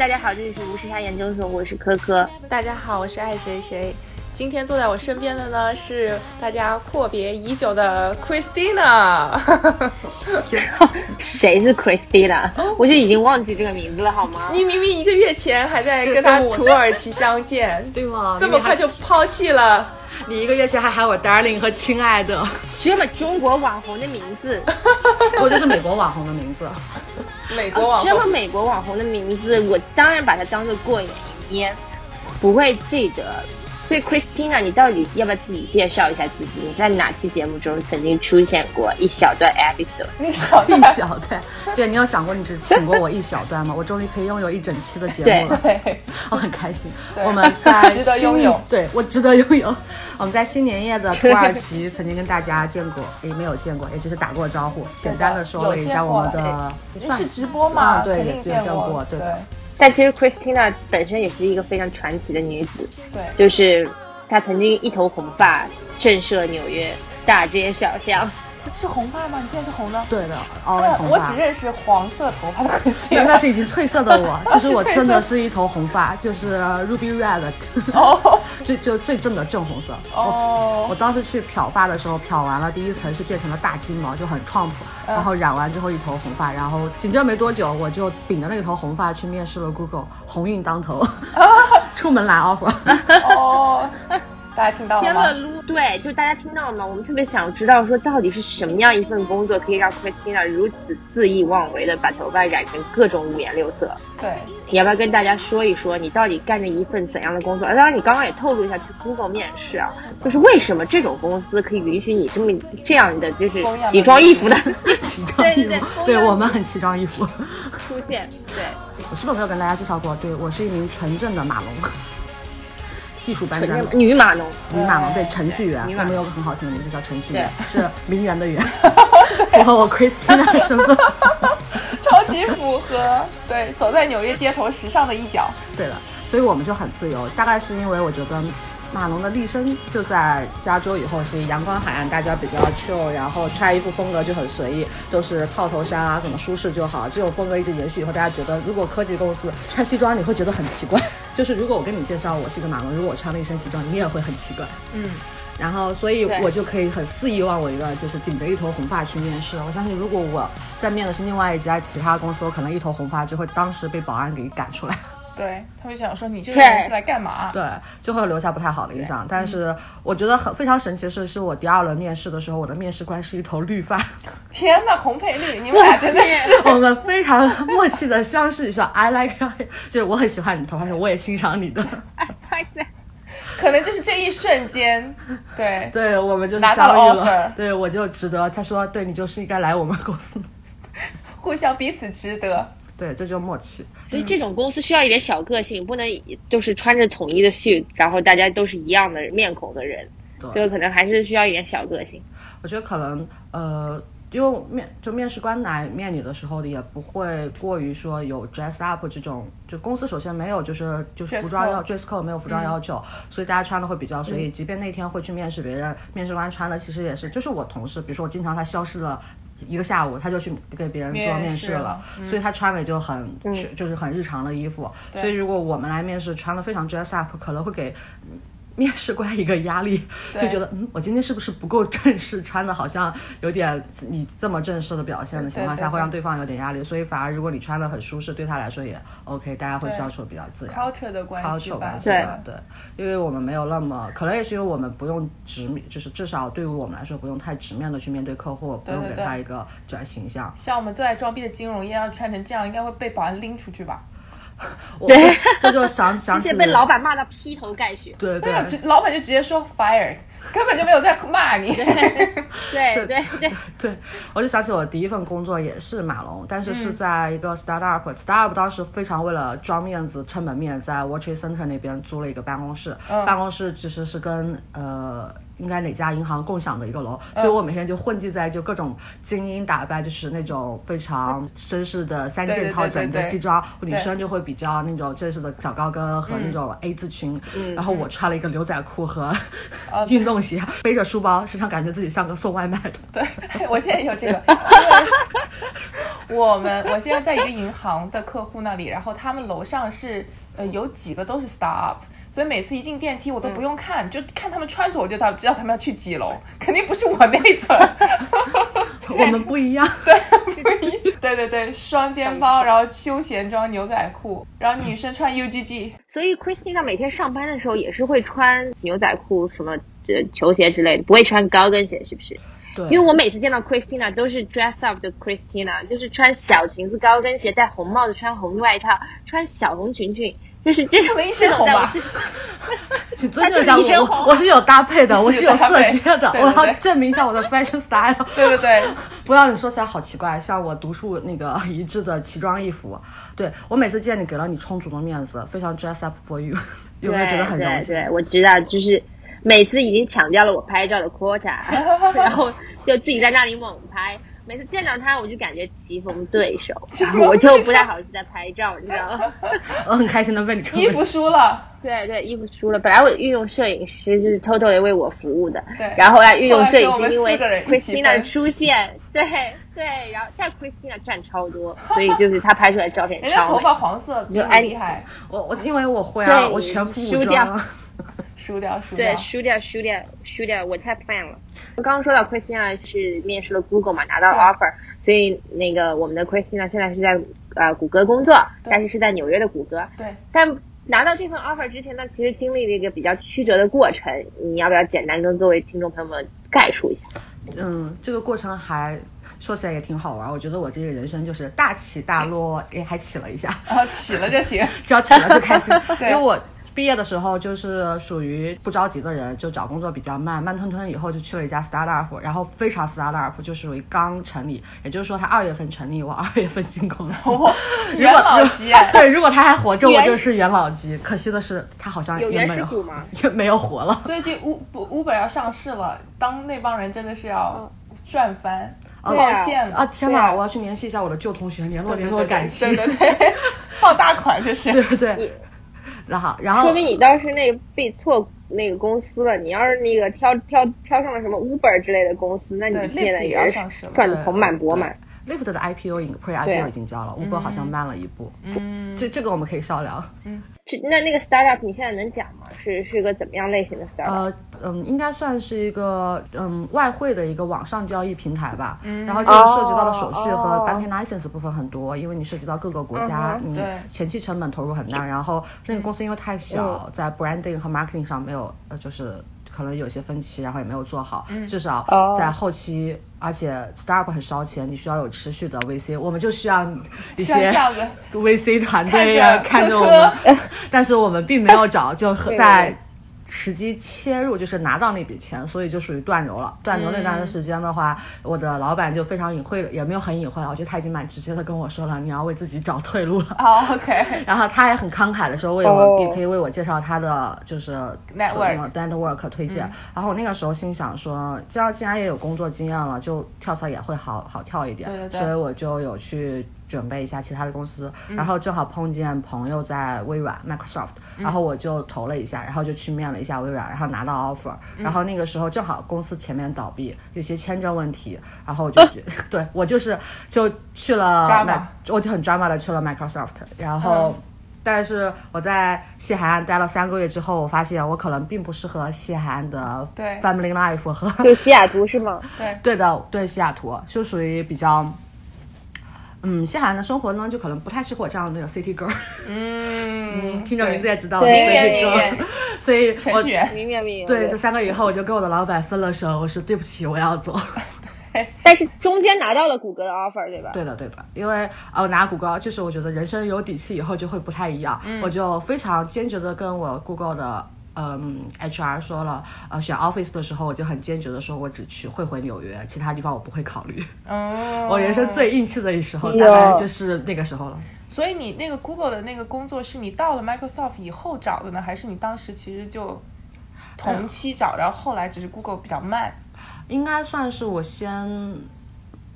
大家好，这里是无时差研究所，我是科科。大家好，我是爱谁谁。今天坐在我身边的呢是大家阔别已久的 Christina。谁是 Christina？我就已经忘记这个名字了，好吗？你明明一个月前还在跟他土耳其相见，对吗？这么快就抛弃了？你一个月前还喊我 darling 和亲爱的，只有把中国网红的名字，我这是美国网红的名字。美国网红，只有美国网红的名字，我当然把它当做过眼云烟，不会记得。所以，Christina，你到底要不要自己介绍一下自己？你在哪期节目中曾经出现过一小段 episode？一小一小段，对你有想过你只请过我一小段吗？我终于可以拥有一整期的节目了，我很开心。我们在 值得拥有，对我值得拥有。我们在新年夜的土耳其曾经跟大家见过，也没有见过，也只是打过招呼，简单的说了一下我们的。是直播吗？对，也见过，对的。但其实 Christina 本身也是一个非常传奇的女子，对，就是她曾经一头红发震慑纽约大街小巷。是红发吗？你现在是红的？对的，哦，我只认识黄色头发的 Christina，那是已经褪色的我。其实我真的是一头红发，就是 Ruby Red，哦，就就最正的正红色。哦，我当时去漂发的时候，漂完了第一层是变成了大金毛，就很 Trump，然后染完之后一头红发，然后紧接着没多久我就顶着那头红发去面试了 Google，鸿运当头，出门拿 offer。哦。大家听到了吗？对，就大家听到了吗？我们特别想知道，说到底是什么样一份工作可以让 Christina 如此恣意妄为的把头发染成各种五颜六色？对，你要不要跟大家说一说，你到底干着一份怎样的工作？当然，你刚刚也透露一下去 Google 面试啊，就是为什么这种公司可以允许你这么这样的就是奇装异服的 奇装异服？对我们很奇装异服出现。对，我是不是没有跟大家介绍过？对我是一名纯正的马龙。技术班专女码农，女码农对程序员，我们有个很好听的名字叫程序员，是名媛的媛，符合我 Christina 的身份，超级符合，对，走在纽约街头时尚的一角，对的，所以我们就很自由，大概是因为我觉得。马龙的立身就在加州，以后是阳光海岸，大家比较 chill，然后穿衣服风格就很随意，都是套头衫啊，怎么舒适就好。这种风格一直延续以后，大家觉得如果科技公司穿西装，你会觉得很奇怪。就是如果我跟你介绍我是一个马龙，如果我穿了一身西装，你也会很奇怪。嗯，然后所以我就可以很肆意妄为的，就是顶着一头红发去面试。我相信如果我在面的是另外一家其他公司，我可能一头红发就会当时被保安给赶出来。对，他会想说你这个人是来干嘛？对，就会留下不太好的印象。但是我觉得很非常神奇的是，是我第二轮面试的时候，我的面试官是一头绿发。天哪，红配绿，你们俩真的是 我们非常默契的相视一笑。I like，就是我很喜欢你的头发，我也欣赏你的。可能就是这一瞬间，对对，我们就是相遇了。对，我就值得。他说，对你就是应该来我们公司，互相彼此值得。对，这就默契。所以这种公司需要一点小个性，不能就是穿着统一的 suit，然后大家都是一样的面孔的人，就可能还是需要一点小个性。我觉得可能呃，因为面就面试官来面你的时候，也不会过于说有 dress up 这种，就公司首先没有就是就是服装要 dress code 没有服装要求，所以大家穿的会比较随意。即便那天会去面试别人，面试官穿的其实也是，就是我同事，比如说我经常他消失了。一个下午，他就去给别人做面试了，所以他穿的就很，就是很日常的衣服。所以如果我们来面试，穿的非常 dress up，可能会给。面试官一个压力，就觉得嗯，我今天是不是不够正式？穿的好像有点你这么正式的表现的情况下，会让对方有点压力。所以反而如果你穿的很舒适，对他来说也 OK，大家会相处比较自然。culture 的关系吧，对对，因为我们没有那么，可能也是因为我们不用直面，就是至少对于我们来说，不用太直面的去面对客户，不用给他一个这样形象。像我们最爱装逼的金融业，要穿成这样，应该会被保安拎出去吧？对，这就想 想起被老板骂到劈头盖血。对对，老板就直接说 fire，根本就没有在骂你。对对对对对，我就想起我第一份工作也是马龙，但是是在一个 startup，startup 当时非常为了装面子撑门面，在 Trade Center 那边租了一个办公室，办公室其实是跟呃。应该哪家银行共享的一个楼，所以我每天就混迹在就各种精英打扮，就是那种非常绅士的三件套整的西装，女生就会比较那种正式的小高跟和那种 A 字裙，然后我穿了一个牛仔裤和 运动鞋，背着书包，时常感觉自己像个送外卖的。对，我现在有这个。我们我现在在一个银行的客户那里，然后他们楼上是呃有几个都是 startup，所以每次一进电梯我都不用看，就看他们穿着我就知道知道他们要去几楼，肯定不是我那一层。我们 不一样。对，对对对，双肩包，然后休闲装牛仔裤，然后女生穿 UGG。所以 Christina 每天上班的时候也是会穿牛仔裤、什么这球鞋之类的，不会穿高跟鞋，是不是？对，因为我每次见到 Christina 都是 dress up 的 Christina，就是穿小裙子、高跟鞋，戴红帽子，穿红外套，穿小红裙裙，就是这种一身红吧。请尊重一下我，我是有搭配的，我是有色阶的，我要证明一下我的 fashion style。对对对，不要你说起来好奇怪，像我独树那个一致的奇装异服。对我每次见你，给了你充足的面子，非常 dress up for you，有没有觉得很荣幸？对，我知道，就是。每次已经抢掉了我拍照的 quota，然后就自己在那里猛拍。每次见到他，我就感觉棋逢对手，我就不太好意思在拍照，你知道吗？我很开心的问你衣服输了，对对，衣服输了。本来我御用摄影师就是偷偷的为我服务的，对。然后后来御用摄影师因为 Christina 的出现，对对，然后在 Christina 占超多，所以就是他拍出来的照片超美。人家头发黄色，就爱厉害。我我因为我会啊，我全副武装。输掉，输掉，对，输掉，输掉，输掉，我太 plan 了。刚刚说到 Christina 是面试了 Google 嘛，拿到 offer，所以那个我们的 Christina 现在是在呃谷歌工作，但是是在纽约的谷歌。对。但拿到这份 offer 之前呢，其实经历了一个比较曲折的过程，你要不要简单跟各位听众朋友们概述一下？嗯，这个过程还说起来也挺好玩。我觉得我这个人生就是大起大落，也还起了一下。然 后，起了就行，只要起了就开心。因为我。毕业的时候就是属于不着急的人，就找工作比较慢，慢吞吞。以后就去了一家 startup，然后非常 startup，就属于刚成立，也就是说他二月份成立，我二月份进公司。元老级，对，如果他还活着，我就是元老级。可惜的是，他好像也没有吗？也没有活了。最近 U Uber 要上市了，当那帮人真的是要赚翻，冒线了啊！天哪，我要去联系一下我的旧同学，联络联络感情。对对对，抱大款就是。对对对。然后，然后说明你当时那个被错那个公司了。你要是那个挑挑挑上了什么 Uber 之类的公司，那你现在也是赚的盆满钵满。Lift 的 IPO 已 Pre IPO 已经交了，Uber 好像慢了一步。嗯，这这个我们可以稍聊。嗯，这那那个 startup 你现在能讲吗？是是个怎么样类型的 startup？呃，嗯，应该算是一个嗯外汇的一个网上交易平台吧。嗯，然后这个涉及到的手续和 banking license 部分很多，因为你涉及到各个国家，你前期成本投入很大。然后那个公司因为太小，在 branding 和 marketing 上没有呃就是。可能有些分歧，然后也没有做好，至少在后期，而且 startup 很烧钱，你需要有持续的 VC，我们就需要一些 VC 团队看着我们，但是我们并没有找，就在。时机切入就是拿到那笔钱，所以就属于断流了。断流那段时间的话，我的老板就非常隐晦，也没有很隐晦，我觉得他已经蛮直接的跟我说了，你要为自己找退路了。哦，OK。然后他也很慷慨的说，为我也可以为我介绍他的就是 network network 推荐。然后我那个时候心想说，这样既然也有工作经验了，就跳槽也会好好跳一点。对对对。所以我就有去。准备一下其他的公司，然后正好碰见朋友在微软 Microsoft，然后我就投了一下，然后就去面了一下微软，然后拿到 offer，然后那个时候正好公司前面倒闭，有些签证问题，然后我就觉 对我就是就去了，我就很 drama 的去了 Microsoft，然后但是我在西海岸待了三个月之后，我发现我可能并不适合西海岸的 family life 和就西雅图是吗？对。对的对西雅图就属于比较。嗯，西海岸的生活呢，就可能不太适合我这样的 city girl。嗯，听着名字也知道，city girl。所以程序员，明明明。对，这三个月以后，我就跟我的老板分了手，我说对不起，我要走。但是中间拿到了谷歌的 offer，对吧？对的，对的，因为呃，拿谷歌就是我觉得人生有底气以后就会不太一样，我就非常坚决的跟我 Google 的。嗯，HR 说了，呃，选 Office 的时候，我就很坚决的说，我只去会回纽约，其他地方我不会考虑。嗯，我人生最硬气的时候，大概就是那个时候了。所以你那个 Google 的那个工作是你到了 Microsoft 以后找的呢，还是你当时其实就同期找，然后后来只是 Google 比较慢？应该算是我先。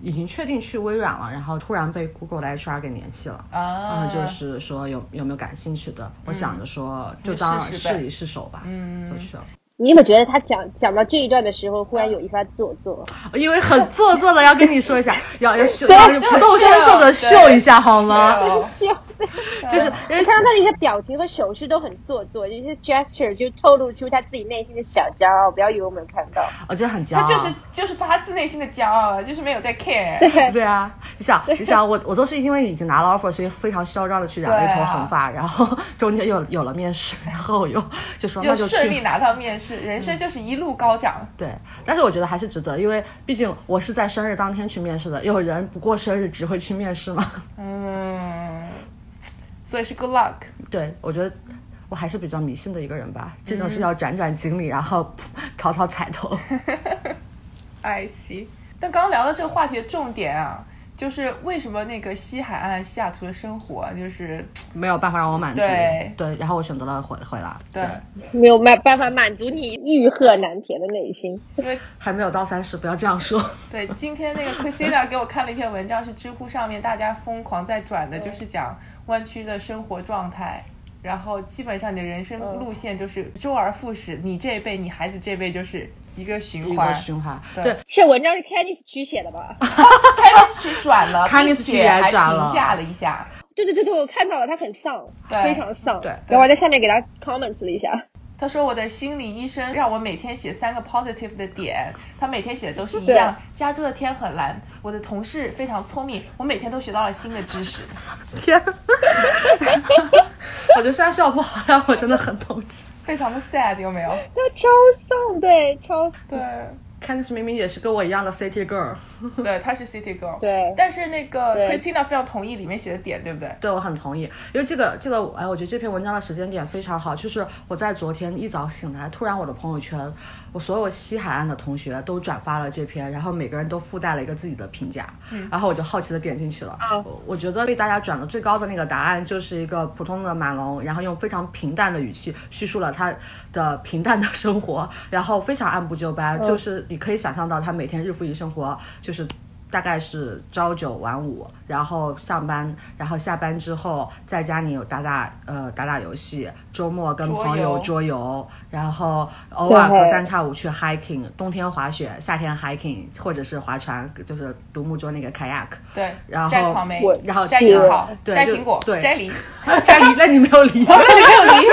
已经确定去微软了，然后突然被 Google 的 HR 给联系了，然后就是说有有没有感兴趣的，我想着说就当试一试手吧，就去了。你有没有觉得他讲讲到这一段的时候，忽然有一番做作？因为很做作的要跟你说一下，要要秀，对要不动声色的秀一下好吗？就 就是因为看到他的一些表情和手势都很做作，有一些 gesture 就透露出他自己内心的小骄傲。不要以为我没有看到。我觉得很骄傲。他就是就是发自内心的骄傲，就是没有在 care。对啊，你想，你想，我我都是因为已经拿了 offer，所以非常嚣张的去染了一头红发，然后 中间又有了面试，然后我又就说那就就顺利。拿到面试，人生就是一路高涨。对，但是我觉得还是值得，因为毕竟我是在生日当天去面试的，有人不过生日只会去面试吗？嗯，所以是 good luck。对，我觉得我还是比较迷信的一个人吧，这嗯种是要斩斩经历，然后讨讨彩头。I see。但刚刚聊到这个话题的重点啊，就是为什么那个西海岸西雅图的生活啊，就是没有办法让我满足，对然后我选择了回回来，对，没有办办法满足你欲壑难填的内心。因为还没有到三十，不要这样说。对今天那个 Christina 给我看了一篇文章，是知乎上面大家疯狂在转的，就是讲湾区的生活状态。然后基本上你的人生路线就是周而复始，你这一辈，你孩子这一辈就是一个循一环个。循环，对对，这文章是 Candice 曲写的吧？k e n n i s 区转了，Candice 并且还转了评价了一下。对对对对，我看到了，他很丧，非常丧。对然后我在下面给他 comments 了一下。他说我的心理医生让我每天写三个 positive 的点，他每天写的都是一样。加州的天很蓝，我的同事非常聪明，我每天都学到了新的知识。天，我觉得虽然笑不好，但我真的很同情。非常的 sad 有没有？他超丧，对，超对，Candice 明明也是跟我一样的 City Girl，对，她是 city girl。对但是那个 Christina 非常同意里面写的点，对不对？对我很同意，因为这个这个，哎，我觉得这篇文章的时间点非常好，就是我在昨天一早醒来，突然我的朋友圈，我所有西海岸的同学都转发了这篇，然后每个人都附带了一个自己的评价，然后我就好奇的点进去了。我我觉得被大家转的最高的那个答案就是一个普通的马龙，然后用非常平淡的语气叙述了他的平淡的生活，然后非常按部就班，就是你可以想象到他每天日复一生活，就是。大概是朝九晚五，然后上班，然后下班之后在家里有打打呃打打游戏，周末跟朋友桌游，然后偶尔隔三差五去 hiking，冬天滑雪，夏天 hiking，或者是划船，就是独木舟那个 kayak。对，然后摘草莓，然后摘樱桃，对摘苹果，对 摘梨。摘梨那你没有梨，没有梨，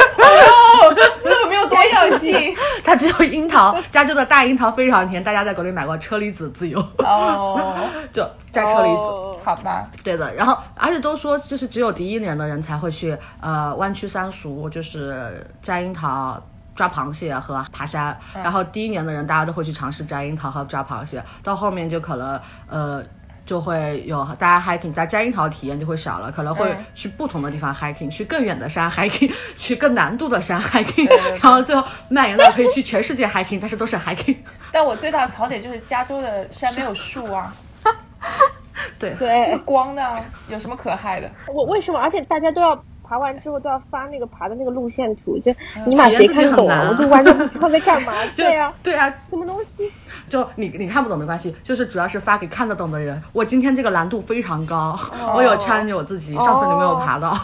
哦，这么没有多样性。它只有樱桃。加州的大樱桃非常甜，大家在国内买过车厘子自由，哦，就摘车厘子。哦好吧，对的，然后而且都说就是只有第一年的人才会去呃湾区三俗，就是摘樱桃。抓螃蟹和爬山，然后第一年的人大家都会去尝试摘樱桃和抓螃蟹，到后面就可能呃就会有大家 hiking，在摘樱桃体验就会少了，可能会嗯去不同的地方 hiking，去更远的山 hiking，去更难度的山 hiking，对对然后最后蔓延到可以去全世界 hiking，但是都是 hiking。但我最大的槽点就是加州的山没有树啊，对，这对个，光的，有什么可害的？我为什么？而且大家都要爬完之后都要发那个爬的那个路线图，就你妈体验自己谁看得懂啊？很难啊我就完全不知道在干嘛。就对啊，对啊，什么东西？就你你看不懂没关系，就是主要是发给看得懂的人。我今天这个难度非常高，我有 challenge 我自己，上次你没有爬到。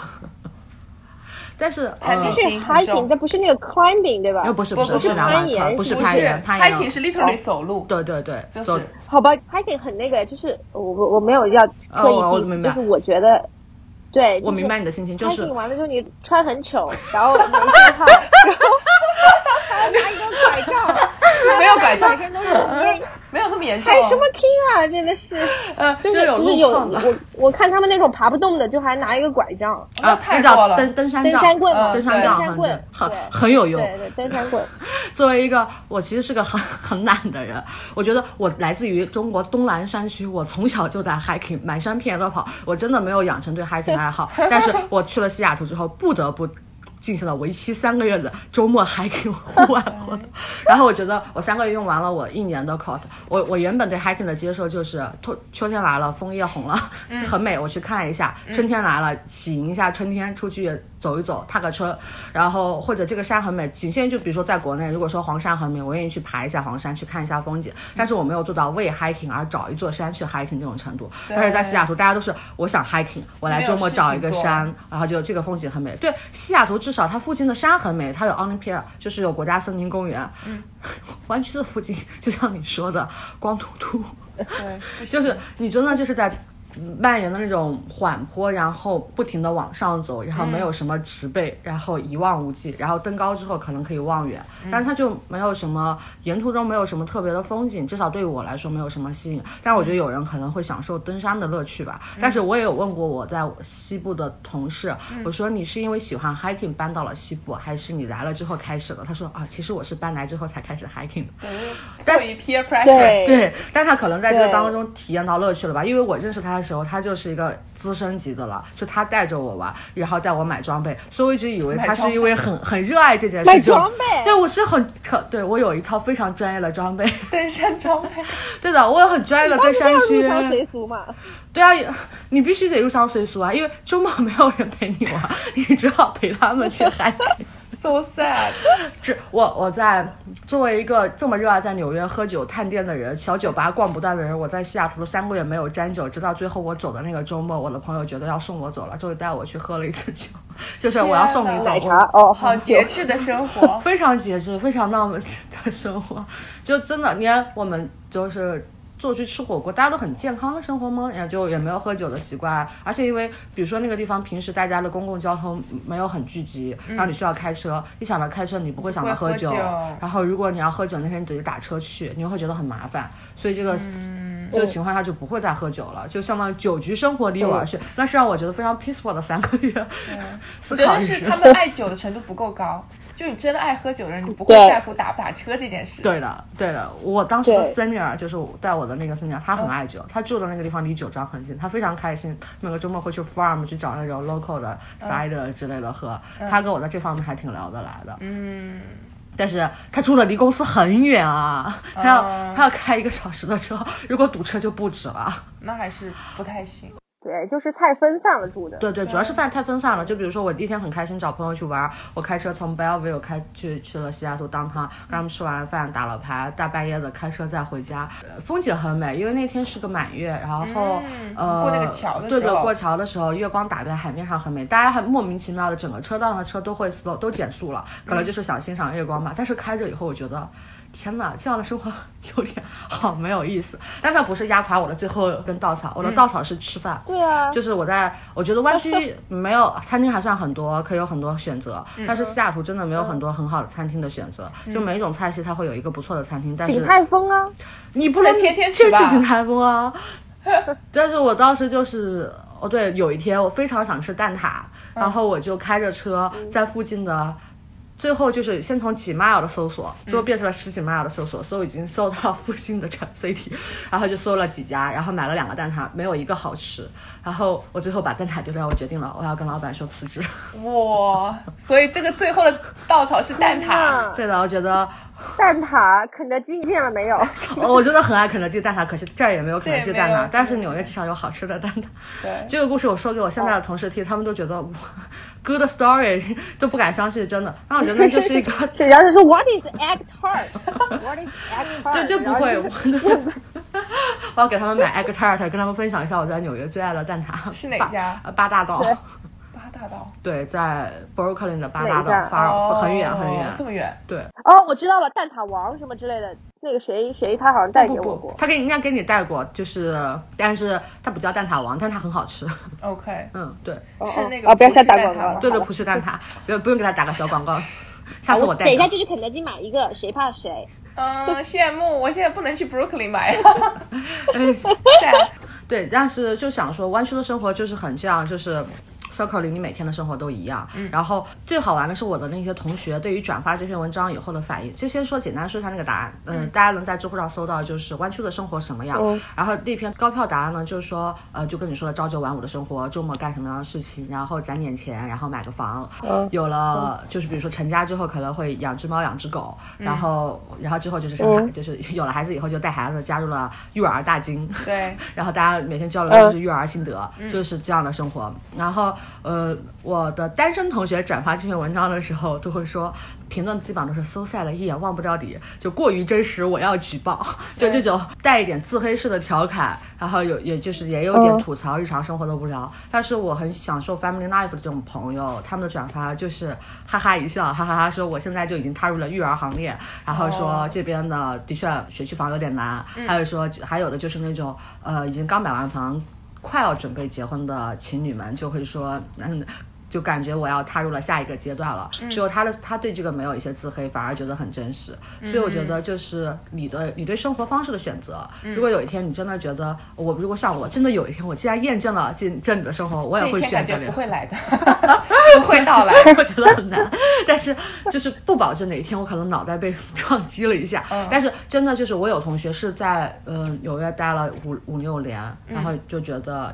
但是呃太明是星很重 hiking，这不是那个 climbing 对吧？又不是是不是不是攀岩块，不是是不是攀岩，攀岩，hiking 是 literally 走路，对对对，就走是好吧，hiking 很那个，就是我我我没有要刻意就是我觉得，对，我明白你的心情，就是完了之后你穿很丑，然后没信号，然后 还要拿一根拐杖，没有拐杖全身都是泥，没有那么严重还。什么听啊，真的是，呃，就是有有路况的我我看他们那种爬不动的，就还拿一个拐杖，那啊，那叫太多了登登山登杖，山棍登山杖登山棍很很很有用。对对，登山棍。作为一个我其实是个很 很懒的人，我觉得我来自于中国东南山区，我从小就在 hiking，满山遍野都跑，我真的没有养成对 hiking 的爱好。但是我去了西雅图之后，不得不。进行了为期三个月的周末 hiking 户外活动，然后我觉得我三个月用完了我一年的 coat，我我原本对 hiking 的接受就是秋秋天来了，枫叶红了，很美，我去看一下；春天来了，喜迎一下春天，出去走一走，踏个车，然后或者这个山很美，仅限于就比如说在国内，如果说黄山很美，我愿意去爬一下黄山，去看一下风景，但是我没有做到为 hiking 而找一座山去 hiking 这种程度。但是在西雅图，大家都是我想 hiking，我来周末找一个山，然后就这个风景很美。对，西雅图至少它附近的山很美，它有 Olympia，就是有国家森林公园。嗯，湾区的附近就像你说的，光秃秃。对，就是你真的就是在。蔓延的那种缓坡，然后不停的往上走，然后没有什么植被，然后一望无际，然后登高之后可能可以望远，但它就没有什么沿途中没有什么特别的风景，至少对于我来说没有什么吸引。但我觉得有人可能会享受登山的乐趣吧。但是我也有问过我在西部的同事，我说你是因为喜欢 hiking 搬到了西部，还是你来了之后开始的？他说啊，其实我是搬来之后才开始 hiking 的。但是 peer pressure，对，但他可能在这个当中体验到乐趣了吧？因为我认识他的时候，他就是一个资深级的了，就他带着我玩，然后带我买装备，所以我一直以为他是因为很 很热爱这件事情。买装备，对我是很可，对我有一套非常专业的装备，登山装备。对的，我有很专业的登山靴。入乡随俗嘛。对啊，你必须得入乡随俗啊，因为周末没有人陪你玩，你只好陪他们去 hiking。So sad，这我我在作为一个这么热爱在纽约喝酒探店的人，小酒吧逛不断的人，我在西雅图三个月没有沾酒，直到最后我走的那个周末，我的朋友觉得要送我走了，终于带我去喝了一次酒，就是我要送你走。奶茶哦，好节制的生活，非常节制，非常浪漫的生活，就真的，你看我们就是。坐去吃火锅，大家都很健康的生活吗？也就也没有喝酒的习惯，而且因为比如说那个地方平时大家的公共交通没有很聚集，然后你需要开车，一想到开车你不会想到喝酒，然后如果你要喝酒那天你得打车去，你又会觉得很麻烦，所以这个这个情况下就不会再喝酒了，就相当于酒局生活离我而去，那是让我觉得非常 peaceful 的三个月。我觉得是他们爱酒的程度不够高。就你真的爱喝酒的人，你不会在乎打不打车这件事。对的，对的。我当时的 senior 就是带我的那个 senior，他很爱酒，他住的那个地方离酒庄很近，他非常开心，每个周末会去 farm 去找那种 local 的 cider 之类的喝。他跟我在这方面还挺聊得来的。嗯。但是他住的离公司很远啊，他要他要开一个小时的车，如果堵车就不止了。那还是不太行。对，就是太分散了住的。对对，主要是饭太分散了。就比如说，我第一天很开心找朋友去玩，我开车从 Bellevue 开去去了西雅图当趟，跟他们吃完饭打了牌，大半夜的开车再回家，风景很美，因为那天是个满月，然后呃过那个桥的对对，过桥的时候月光打在海面上很美，大家很莫名其妙的整个车道上的车都会 slow 都减速了，可能就是想欣赏月光吧。但是开着以后，我觉得。天哪，这样的生活 有点好没有意思。但它不是压垮我的最后一根稻草，我的稻草是吃饭。对啊，就是我在，我觉得湾区没有餐厅还算很多，可以有很多选择。但是西雅图真的没有很多很好的餐厅的选择，就每一种菜系它会有一个不错的餐厅。但是鼎泰丰啊，你不能天天去吧？鼎泰丰啊。但是我当时就是，哦对，有一天我非常想吃蛋挞，然后我就开着车在附近的。最后就是先从几 mile 的搜索，最后变成了十几 mile 的搜索，所以已经搜到了附近的 city，然后就搜了几家，然后买了两个蛋挞，没有一个好吃。然后我最后把蛋挞丢掉，我决定了，我要跟老板说辞职。哇，所以这个最后的稻草是蛋挞。对的，我觉得蛋挞，肯德基见了没有？我真的很爱肯德基蛋挞，可惜这儿也没有肯德基蛋挞，但是纽约至少有好吃的蛋挞。对，这个故事我说给我现在的同事听，他们都觉得。Good story 都不敢相信，真的。那我觉得那就是一个。沈阳是说 What is egg tart？What is egg tart？这这不会，我要给他们买 egg tart，跟他们分享一下我在纽约最爱的蛋挞。是哪家？八大道。八大道。对，在 Brooklyn 的八大道，发很远很远，这么远。对。哦，我知道了，蛋挞王什么之类的。那个谁谁他好像带给我过，他给应该给你带过，就是，但是他不叫蛋挞王，但他很好吃。OK，嗯，对，是那个不要瞎打广告，对对，葡式蛋挞，不用不用给他打个小广告，下次我带。等一下就去肯德基买一个，谁怕谁？嗯，羡慕，我现在不能去 Brooklyn 买。对，但是就想说，湾区的生活就是很这样，就是。Circle 里，你每天的生活都一样。嗯，然后最好玩的是我的那些同学对于转发这篇文章以后的反应。就先说简单说一下那个答案。嗯，大家能在知乎上搜到，就是弯曲的生活什么样。然后那篇高票答案呢，就是说，呃，就跟你说的朝九晚五的生活，周末干什么样的事情，然后攒点钱，然后买个房。有了，就是比如说成家之后可能会养只猫养只狗，然后然后之后就是生孩，就是有了孩子以后就带孩子加入了育儿大军。对。然后大家每天交流的就是育儿心得，就是这样的生活。然后。呃，我的单身同学转发这篇文章的时候，都会说评论基本上都是 so sad，一眼望不掉底，就过于真实，我要举报，就这种带一点自黑式的调侃，然后有也就是也有点吐槽日常生活的无聊。但是我很享受 family life 的这种朋友，他们的转发就是哈哈一笑，哈哈哈，说我现在就已经踏入了育儿行列，然后说这边的的确学区房有点难，还有说还有的就是那种呃已经刚买完房。快要准备结婚的情侣们就会说，嗯，就感觉我要踏入了下一个阶段了。只有他的他对这个没有一些自黑，反而觉得很真实。所以我觉得就是你的你对生活方式的选择。如果有一天你真的觉得我如果像我真的有一天我既然验证了这这里的生活，我也会选择。不会来的，不会到来，我觉得很难。但是就是不保证哪一天我可能脑袋被撞击了一下。但是真的就是我有同学是在呃纽约待了五五六年，然后就觉得。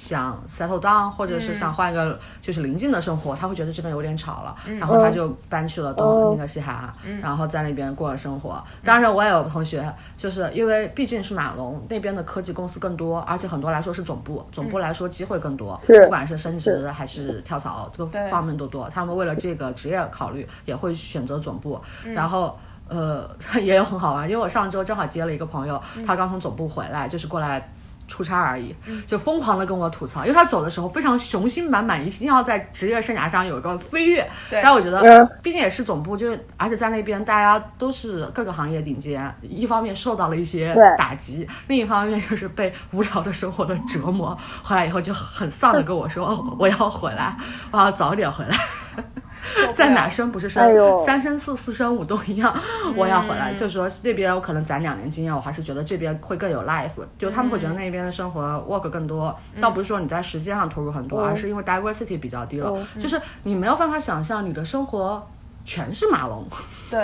想 settle down，或者是想换一个就是临近的生活，他会觉得这边有点吵了，然后他就搬去了东那个西海岸，然后在那边过了生活。当然，我也有同学，就是因为毕竟是马龙那边的科技公司更多，而且很多来说是总部，总部来说机会更多，不管是升职还是跳槽，这个方面都多。他们为了这个职业考虑，也会选择总部。然后，呃，也有很好玩，因为我上周正好接了一个朋友，他刚从总部回来，就是过来。出差而已，就疯狂的跟我吐槽，因为他走的时候非常雄心满满，一定要在职业生涯上有一个飞跃。对，但我觉得，毕竟也是总部，就是而且在那边大家都是各个行业顶尖，一方面受到了一些打击，另一方面就是被无聊的生活的折磨。回来以后就很丧的跟我说：“我要回来，我要早点回来。”在哪生不是生，三生四四生五都一样。我要回来，就是说那边我可能攒两年经验，我还是觉得这边会更有 life。就他们会觉得那边的生活 work 更多，倒不是说你在时间上投入很多，而是因为 diversity 比较低了。就是你没有办法想象你的生活全是马龙。对，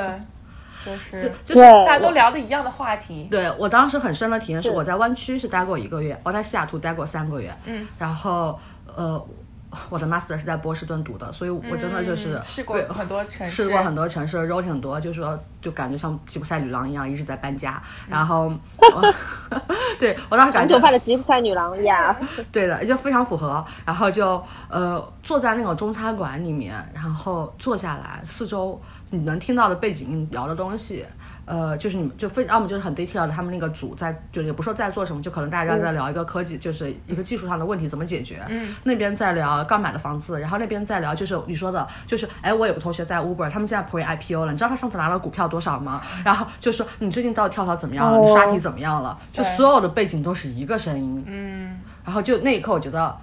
就是就是大家都聊的一样的话题。对我当时很深的体验是我在湾区是待过一个月，我在西雅图待过三个月。嗯，然后呃。我的 master 是在波士顿读的，所以我真的就是试过很多城市，试过很多城市，road 挺多，就是说就感觉像吉普赛女郎一样一直在搬家。然后，对我当时感觉头发的吉普赛女郎呀，对的，就非常符合。然后就呃坐在那种中餐馆里面，然后坐下来，四周你能听到的背景音聊的东西。呃，就是你们就非要么就是很 detail 的，他们那个组在就也不说在做什么，就可能大家在聊一个科技，就是一个技术上的问题怎么解决。嗯，那边在聊刚买的房子，然后那边在聊就是你说的，就是哎，我有个同学在 Uber，他们现在 pre IPO 了，你知道他上次拿了股票多少吗？然后就说你最近到底跳槽怎么样了？你刷题怎么样了？就所有的背景都是一个声音。嗯，然后就那一刻我觉得。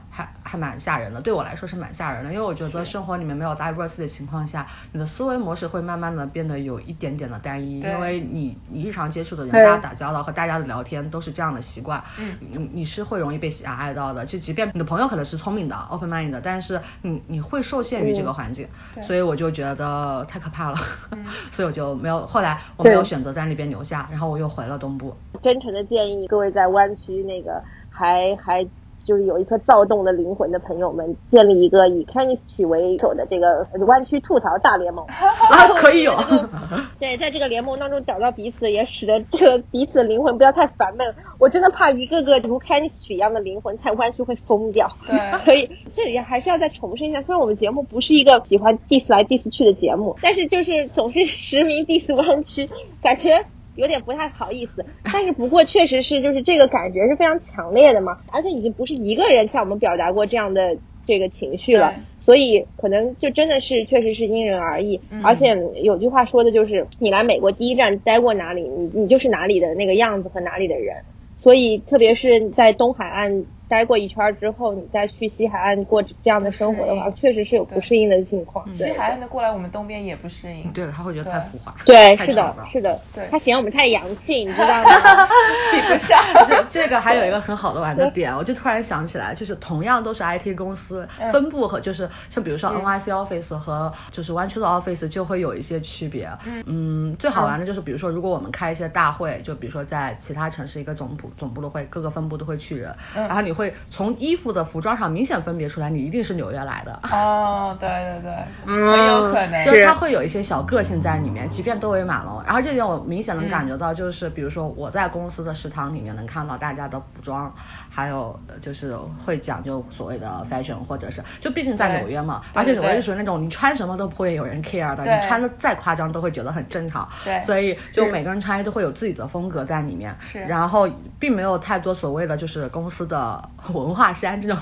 还还蛮吓人的，对我来说是蛮吓人的，因为我觉得生活里面没有 diversity 的情况下，你的思维模式会慢慢的变得有一点点的单一，因为你你日常接触的人，大家打交道和大家的聊天都是这样的习惯，嗯，你你是会容易被狭隘到的，就即便你的朋友可能是聪明的 open mind 的，但是你你会受限于这个环境，所以我就觉得太可怕了，所以我就没有后来我没有选择在那边留下，然后我又回了东部。真诚的建议各位在湾区那个还还。就是有一颗躁动的灵魂的朋友们，建立一个以 Kenny 曲为首的这个弯曲吐槽大联盟，可以有。对，在这个联盟当中找到彼此，也使得这个彼此的灵魂不要太烦闷。我真的怕一个个如 Kenny 曲一样的灵魂在弯曲会疯掉。对，所以这里还是要再重申一下，虽然我们节目不是一个喜欢 diss 来 diss 去的节目，但是就是总是实名 diss 弯曲，感觉。有点不太好意思，但是不过确实是，就是这个感觉是非常强烈的嘛，而且已经不是一个人向我们表达过这样的这个情绪了，所以可能就真的是确实是因人而异，而且有句话说的就是，你来美国第一站待过哪里，你你就是哪里的那个样子和哪里的人，所以特别是在东海岸。待过一圈之后，你再去西海岸过这样的生活的话，确实是有不适应的情况。西海岸的过来，我们东边也不适应。对了，他会觉得太浮华。对，是的，是的，对，他嫌我们太洋气，你知道吗？比不上。这这个还有一个很好的玩的点，我就突然想起来，就是同样都是 IT 公司，分部和就是像比如说 NYC office 和就是湾区的 office 就会有一些区别。嗯，最好玩的就是比如说，如果我们开一些大会，就比如说在其他城市一个总部总部的会，各个分部都会去人，然后你会。会从衣服的服装上明显分别出来，你一定是纽约来的。哦，对对对，嗯很有可能。就是它会有一些小个性在里面，即便都为马龙。然后这点我明显能感觉到，就是比如说我在公司的食堂里面能看到大家的服装，还有呃就是会讲究所谓的 fashion，或者是就毕竟在纽约嘛，而且纽约是属于那种你穿什么都不会有人 care 的，你穿的再夸张都会觉得很正常。对所以就每个人穿衣都会有自己的风格在里面。是然后并没有太多所谓的就是公司的 文化衫这种。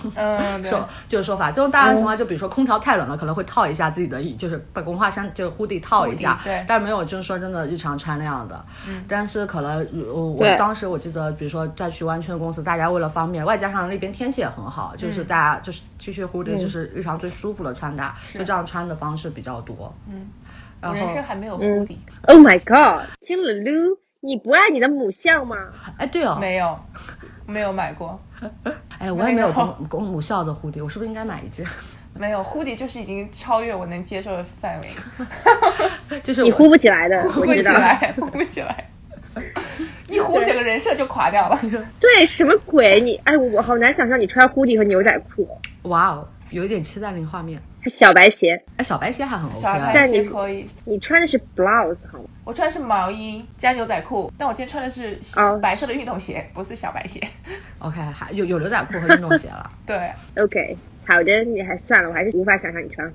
说就是说法，这种大量情况，就比如说空调太冷了，可能会套一下自己的衣，就是把文化衫就是 hoodie 套一下对。但没有就是说真的日常穿那样的。嗯，但是可能我我当时我记得，比如说在去湾区的公司，大家为了方便，外加上那边天气也很好，就是大家就是 T 恤 hoodie 就是日常最舒服的穿搭，就这样穿的方式比较多。嗯，然后我人生还没有护底，Oh my god！听了 Lu，你不爱你的母校吗？哎对哦，没有，没有买过，哎我也没有公公母校的 hoodie，我是不是应该买一件？没有蝴蝶就是已经超越我能接受的范围，就是你呼不起来的，呼不。起来，呼不起来，一呼整个人设就垮掉了。对，什么鬼？你哎，我我好难想象你穿 hoodie 和牛仔裤，哇哦，有一点期待那个画面。还小白鞋，哎，小白鞋还很 OK 小啊白鞋但你可以，你穿的是 blouse 好吗？我穿的是毛衣加牛仔裤，但我今天穿的是哦白色的运动鞋，不是小白鞋。OK，还有有牛仔裤和运动鞋了。对，OK，好的，你还算了，我还是无法想象你穿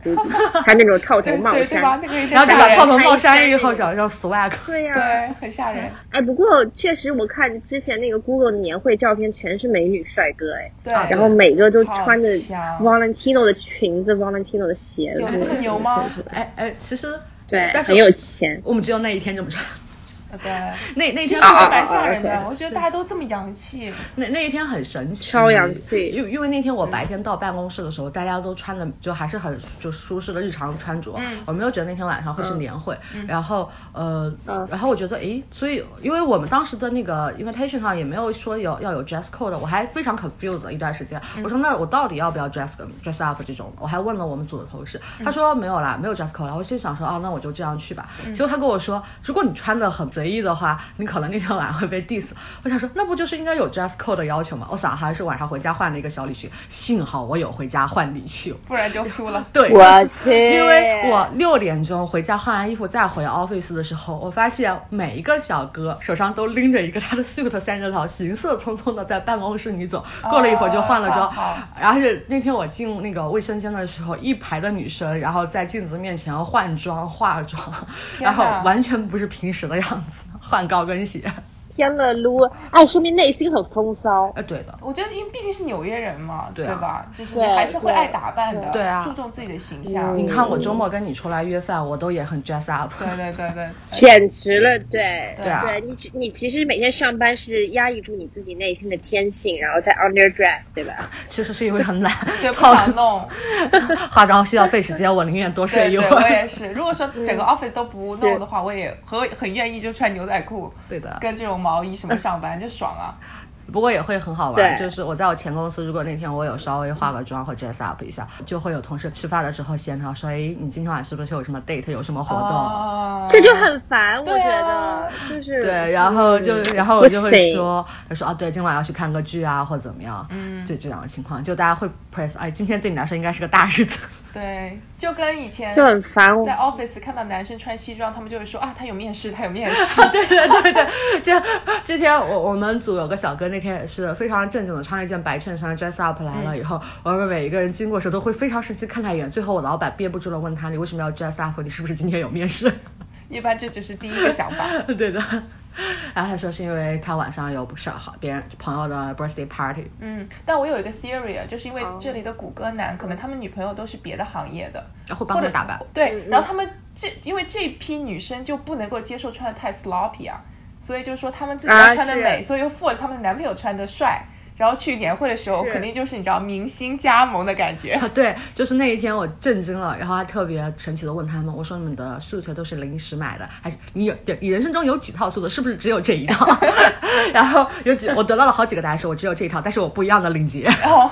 还那种套头对帽对对吧？衫。那个然后把套头帽还衫以后还找上 swag。对呀、对，很吓人。哎，不过确实我看之前那个 Google 的年会照片全是美女帅哥，哎，对，啊然后每个都穿着 Valentino 的裙子，Valentino 的鞋子，有这么牛吗？哎哎，其实对，但是很有钱。我们只有那一天这么穿。对，那那天其实啊我蛮吓人啊的。我觉得大家都这么洋气，那那一天很神奇，超洋气因为因为那天我白天到办公室的时候，大家都穿的就还是很就舒适的日常穿着，我没有觉得那天晚上会是年会。然后呃，嗯然后我觉得诶，所以因为我们当时的那个 invitation 上也没有说有要有 dress code，我还非常 confused 一段时间。我说那我到底要不要 dress dress up 这种？我还问了我们组的同事，他说没有啦，没有 dress code 然后心想说哦，那我就这样去吧。结果他跟我说，如果你穿的很随意的话，你可能那天晚上会被 diss。我想说，那不就是应该有 dress code 的要求吗？我想还是晚上回家换了一个小礼裙，幸好我有回家换礼裙。不然就输了。对，我去因为我六点钟回家换完衣服再回 office 的时候，我发现每一个小哥手上都拎着一个他的 suit 三件套，行色匆匆的在办公室里走。过了一会儿就换了妆，哦好好然后是那天我进那个卫生间的时候，一排的女生，然后在镜子面前换装化妆，然后完全不是平时的样子，换高跟鞋。天了撸，哎，说明内心很风骚。哎，对的，我觉得，因为毕竟是纽约人嘛，对啊吧？就是你对还是会爱打扮的，对啊注重自己的形象。你看我周末跟你出来约饭，我都也很 dress up。对对对对，简直了，对对啊对你你其实每天上班是压抑住你自己内心的天性，然后再 underdress，对吧？其实是因为很懒，对不套想弄。化妆需要费时间，我宁愿多睡对对，一会儿。我也是。如果说整个 office 都不弄的话，我也很很愿意就穿牛仔裤对的，跟这种毛衣什么上班就爽啊。不过也会很好玩。就是我在我前公司，如果那天我有稍微化个妆或 dress up 一下，就会有同事吃饭的时候闲聊说：“哎，你今天晚上是不是有什么 date，有什么活动？”哦。这就很烦，我对觉啊。得就是对，然后就嗯。然后我就会说，他说啊，对，今晚要去看个剧啊，或者怎么样，嗯，就这两个情况，就大家会 press，哎，今天对你来说应该是个大日子，对，就跟以前就很烦我在。office 看到男生穿西装，他们就会说啊，他有面试，他有面试。对对对就 这天我我们组有个小哥，那天也是非常正经的穿了一件白衬衫 dress up 来了以后，我们每一个人经过的时候都会非常生气看他一眼，最后我老板憋不住了问他，你为什么要 dress up？你是不是今天有面试？一般这只是第一个想法。对的。然后他说是因为他晚上有不少好别人朋友的 birthday party，嗯，但我有一个 theory，啊就是因为哦这里的谷歌男，可能他们女朋友都是别的行业的，会帮或者他打扮。对，然后他们这因为这批女生就不能够接受穿的太 sloppy 啊，所以就是说他们自己啊要穿的美，是所以又 force 他们男朋友穿的帅。然后去年会的时候，肯定就是你知道明星加盟的感觉。对，就是那一天我震惊了，然后还特别神奇的问他们，我说你们的 suit 都是临时买的，还是你有对你人生中有几套 suit，是不是只有这一套？然后有几我得到了好几个答案，是我只有这一套，但是我不一样的领结。然后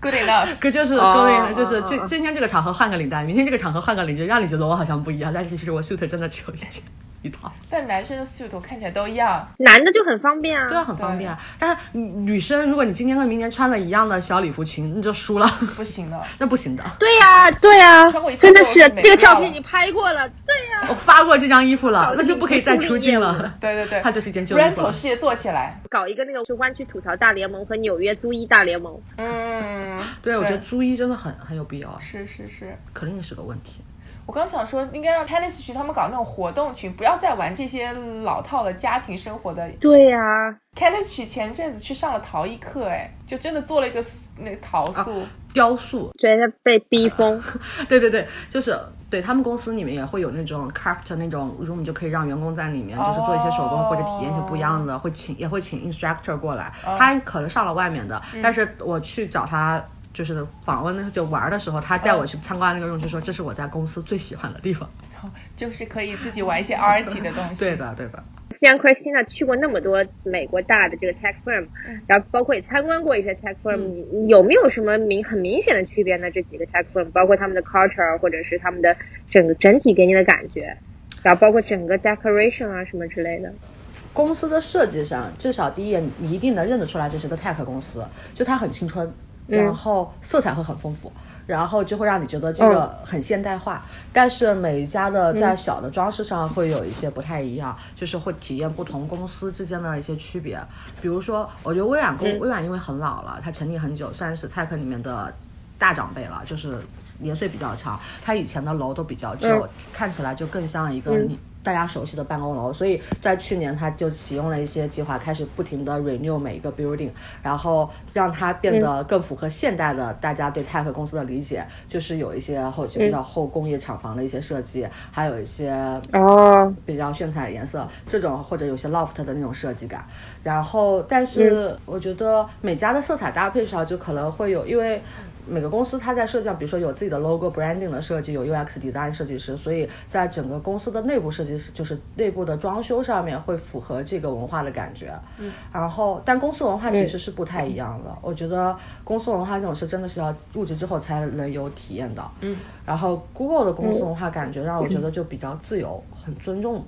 good enough，可就是哦勾引，就是哦哦今今天这个场合换个领带，明天这个场合换个领结，让你觉得我好像不一样，但是其实我 suit 真的只有一件。一套。但男生的 suit 我看起来都一样，男的就很方便啊。对啊，很方便啊。但是女女生，如果你今天跟明年穿了一样的小礼服裙，你就输了，不行的。那不行的。对呀、对呀、穿过一次真的是这个照片你拍过了，对呀、我发过这张衣服了，那就不可以再出镜了。对对对，它 就是一件旧衣服 rental 了。事业做起来。搞一个那个是湾区吐槽大联盟和纽约租衣大联盟。嗯，对，我觉得租衣真的很很有必要，是是是。肯定是个问题。我刚想说，应该让 tennis 群他们搞那种活动群，不要再玩这些老套的家庭生活的。对呀、tennis 群前阵子去上了陶艺课，哎，就真的做了一个那个陶塑。雕塑，觉得被逼疯。对 对对，就是对他们公司里面也会有那种 craft 那种 room，就可以让员工在里面就是做一些手工或者体验一些不一样的，会请也会请 instructor 过来，他可能上了外面的，但是我去找他。就是访问那就玩的时候，他带我去参观那个 room，就说这是我在公司最喜欢的地方。就是可以自己玩一些 arty 的东西。对的，对的。像 Christina 去过那么多美国大的这个 tech firm，然后包括也参观过一些 tech firm，、你有没有什么明很明显的区别呢？这几个 tech firm，包括他们的 culture 或者是他们的整个整体给你的感觉，然后包括整个 decoration 啊什么之类的。公司的设计上，至少第一眼你一定能认得出来这是个 tech 公司，就它很青春，然后色彩会很丰富，然后就会让你觉得这个很现代化。但是每一家的在小的装饰上会有一些不太一样，就是会体验不同公司之间的一些区别。比如说，我觉得微软公、微软因为很老了，它成立很久，算是 tech 里面的。大长辈了，就是年岁比较长，它以前的楼都比较旧，看起来就更像一个你大家熟悉的办公楼。所以在去年，它就启用了一些计划，开始不停的 renew 每一个 building，然后让它变得更符合现代的大家对 tech 公司的理解，就是有一些后期比较后工业厂房的一些设计，还有一些哦，比较炫彩的颜色，这种或者有些 loft 的那种设计感。然后，但是我觉得每家的色彩搭配上就可能会有，因为。每个公司它在设计上，比如说有自己的 logo branding 的设计，有 UX design 设计师，所以在整个公司的内部设计师，就是内部的装修上面会符合这个文化的感觉。嗯，然后但公司文化其实是不太一样的。我觉得公司文化这种事真的是要入职之后才能有体验到。嗯，然后 Google 的公司文化感觉让我觉得就比较自由，很尊重。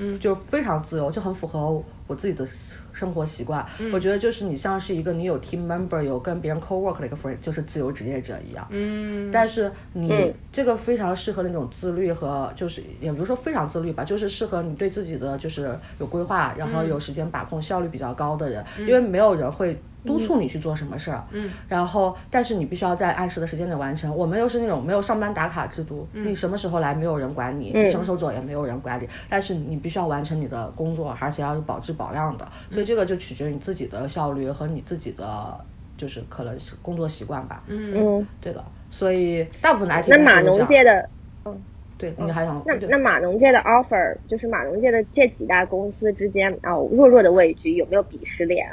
嗯，就非常自由，就很符合我自己的生活习惯。我觉得就是你像是一个你有 team member，有跟别人 co work 的一个 friend，就是自由职业者一样。嗯，但是你这个非常适合那种自律和就是也不是说非常自律吧，就是适合你对自己的就是有规划，然后有时间把控、效率比较高的人，因为没有人会。督促你去做什么事儿，嗯，然后但是你必须要在按时的时间内完成。我们又是那种没有上班打卡制度，你什么时候来没有人管你，你什么时候走也没有人管你，但是你必须要完成你的工作，而且要有保质保量的。所以这个就取决于你自己的效率和你自己的就是可能是工作习惯吧。嗯，对的，所所以大部分的 IT 那码农界的，嗯对你还想对那那码农界的 offer，就是码农界的这几大公司之间哦，弱弱的位居，有没有鄙视链？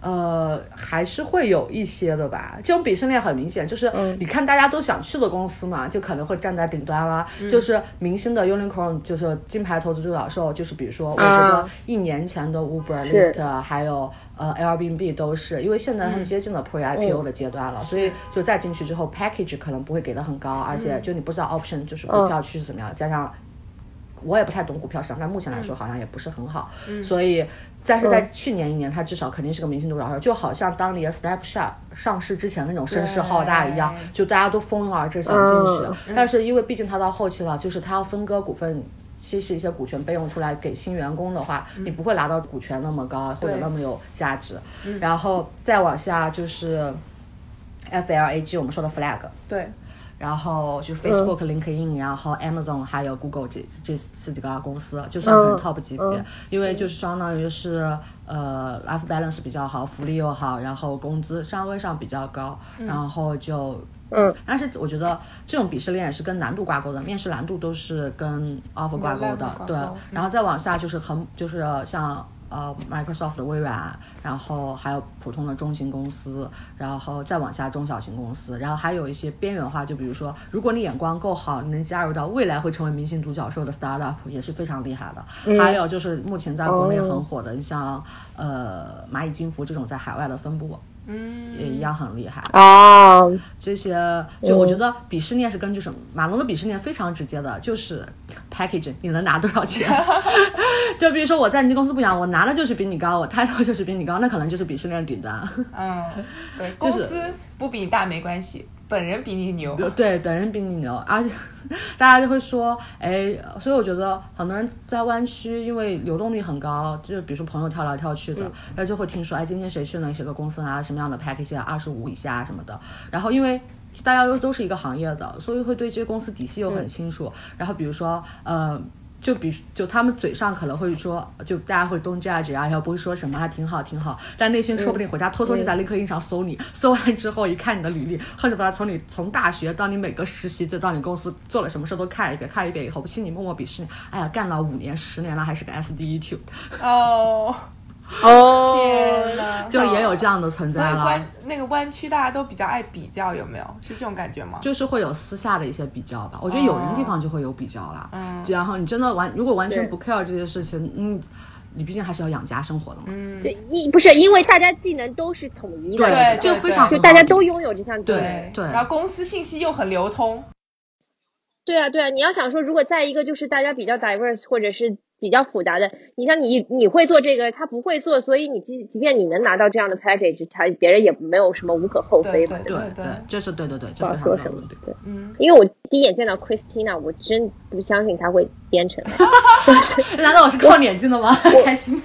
呃，还是会有一些的吧。这种鄙视链很明显，就是你看大家都想去的公司嘛，就可能会站在顶端啦。就是明星的 unicorn，就是金牌投资独角兽，就是比如说，我觉得啊一年前的 Uber、Lyft 还有呃 Airbnb 都是，因为现在他们接近了 pre IPO 的阶段了，所以就再进去之后 package 可能不会给的很高，而且就你不知道 option 就是股票趋势怎么样，加上。我也不太懂股票市场，但目前来说好像也不是很好，所以，但是在去年一年，它至少肯定是个明星独角兽，就好像当年 Snapchat 上市之前那种声势浩大一样，就大家都蜂拥而至想进去。但是因为毕竟它到后期了，就是它要分割股份。稀释一些股权备用出来给新员工的话，你不会拿到股权那么高或者那么有价值。然后再往下就是 FLAG 我们说的 flag，对，然后就 Facebook、LinkedIn，然后 Amazon 还有 Google 这这四几个公司，就算很 top 级别，因为就是相当于是呃 life balance 比较好，福利又好，然后工资稍微上比较高，然后就。嗯，但是我觉得这种鄙视链也是跟难度挂钩的，面试难度都是跟 offer 挂钩的对钩。然后再往下就是很就是像呃 Microsoft 的微软，然后还有普通的中型公司，然后再往下中小型公司，然后还有一些边缘化，就比如说，如果你眼光够好，你能加入到未来会成为明星独角兽的 startup 也是非常厉害的。还有就是目前在国内很火的，像呃蚂蚁金服这种在海外的分部。嗯，也一样很厉害。啊，这些就我觉得鄙视链是根据什么？马龙的鄙视链非常直接的，就是 package，你能拿多少钱？就比如说我在你公司不讲，我拿的就是比你高，我 title 就是比你高，那可能就是鄙视链顶端。嗯，对，公 就是司不比你大没关系，本人比你牛。对，本人比你牛，而且 大家就会说，哎，所以我觉得很多人在湾区，因为流动率很高，就比如说朋友跳来跳去的，然后就会听说，哎，今天谁去哪个公司拿了什么样的 package 啊，二十五以下什么的，然后因为。大家又都是一个行业的，所以会对这些公司底细又很清楚。然后比如说，呃，就比就他们嘴上可能会说，就大家会 don't judge 啊，然后不会说什么还挺好挺好，但内心说不定回家偷偷就在立刻印上搜你，搜完之后一看你的履历，恨不得从你从大学到你每个实习再到你公司做了什么事都看一遍，看一遍以后心里默默鄙视你，哎呀，干了五年十年了还是个 SDE two。哦，哦，天呐，就也有这样的存在了所以湾。那个湾区大家都比较爱比较，有没有？是这种感觉吗？就是会有私下的一些比较吧，我觉得有人地方就会有比较啦。嗯然后你真的完，如果完全不 care 这些事情，嗯，你毕竟还是要养家生活的嘛。嗯，对，一不是因为大家技能都是统一的，对就非常就大家都拥有这项技对能。对然后公司信息又很流通，对啊，对啊，你要想说，如果在一个就是大家比较 diverse 或者是比较复杂的，你像你你会做这个，他不会做，所以你即即便你能拿到这样的 package，他别人也没有什么无可厚非嘛，对对对这是对对对，不好说什么对。。对，嗯，因为我第一眼见到 Christina，我真不相信他会编程。难道我是靠脸进的吗？开心，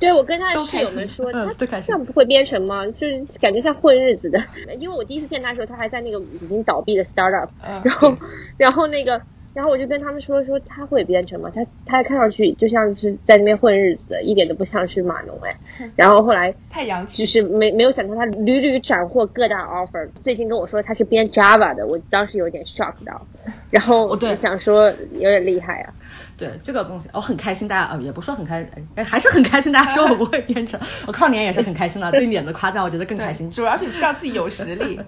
对我跟他的室友们说，他都开心这样不会编程吗？就是感觉像混日子的。因为我第一次见他的时候，他还在那个已经倒闭的 startup，嗯然后，然后那个，然后我就跟他们说说他会编程吗？他他看上去就像是在那边混日子，一点都不像是码农哎。然后后来太洋气就。是没没有想到他屡屡斩获各大 offer，最近跟我说他是编 Java 的，我当时有点 shock 到，然后我想说有点厉害啊。对这个东西，我很开心。大家呃，也不说很开，哎，还是很开心。大家说我不会编程，我靠脸也是很开心的。对脸的夸赞，我觉得更开心，。主要是你知道自己有实力，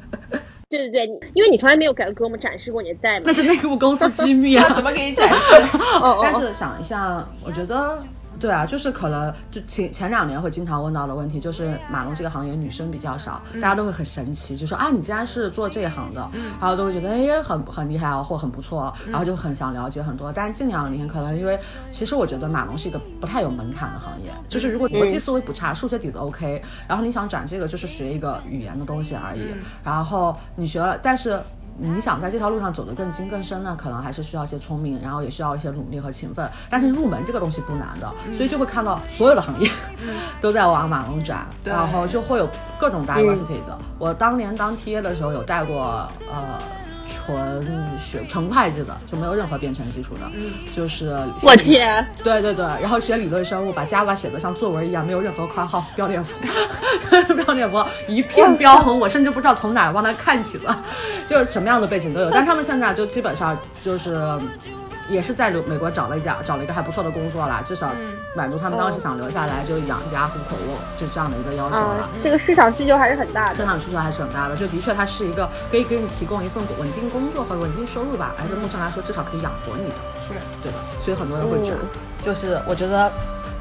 对对对，因为你从来没有给给我们展示过你的代码那。是内部公司机密啊。怎么给你展示？哦哦但是想一下，我觉得。对啊，就是可能就前前两年会经常问到的问题，就是马龙这个行业女生比较少，大家都会很神奇，就说啊，你竟然是做这一行的，然后都会觉得哎很很厉害啊，或很不错，然后就很想了解很多。但是近两年可能因为其实我觉得马龙是一个不太有门槛的行业，就是如果逻辑思维不差，数学底子 OK，然后你想转这个就是学一个语言的东西而已，然后你学了，但是。你想在这条路上走得更精更深呢，可能还是需要一些聪明，然后也需要一些努力和勤奋。但是入门这个东西不难的，所以就会看到所有的行业 都在往马龙转，然后就会有各种 diversity 的。我当年当 TA 的时候有带过呃纯学纯会计的，就没有任何编程基础的，就是我去，对对对，然后学理论生物，把 Java 写的像作文一样，没有任何括号、标点符，标点符一片标红，我甚至不知道从哪儿往那看起了，就什么样的背景都有。但他们现在就基本上就是。也是在美国找了一家找了一个还不错的工作啦，至少满足他们当时想留下来就养家糊口，就这样的一个要求了。嗯，这个市场需求还是很大的。市场需求还是很大的，就的确它是一个可以给你提供一份稳定工作和稳定收入吧，而且目前来说至少可以养活你的。是对的？所以很多人会觉得就是我觉得，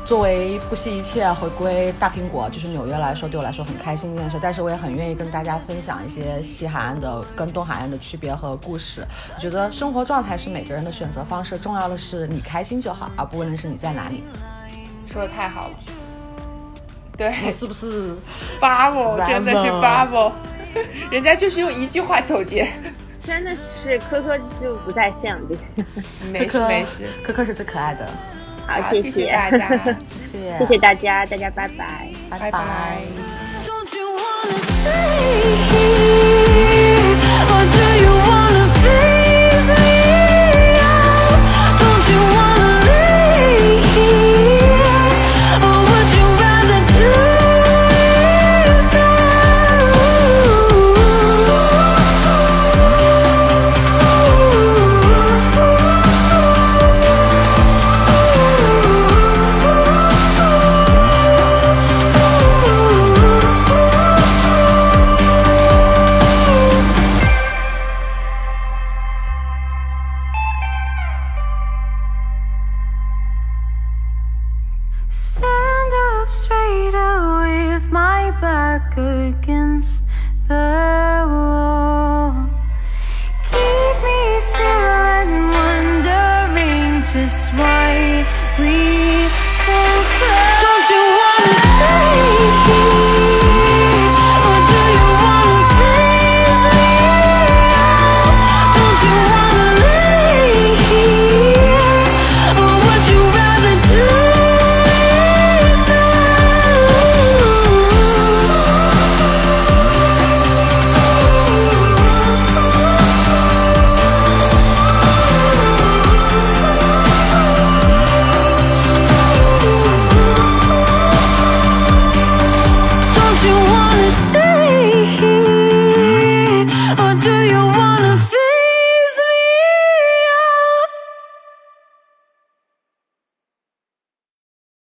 作为不惜一切回归大苹果，就是纽约来说，对我来说很开心一件事。但是我也很愿意跟大家分享一些西海岸的跟东海岸的区别和故事。我觉得生活状态是每个人的选择方式，重要的是你开心就好，而不论是你在哪里。说的太好了。对是不是？，Bravo，Bravo 真的是 bubble，人家就是用一句话总结，真的是科科就不在线了，这个。没事没事。科科是最可爱的。好，好，谢谢大家，谢谢。谢谢大家，大家拜拜。拜拜。Don't you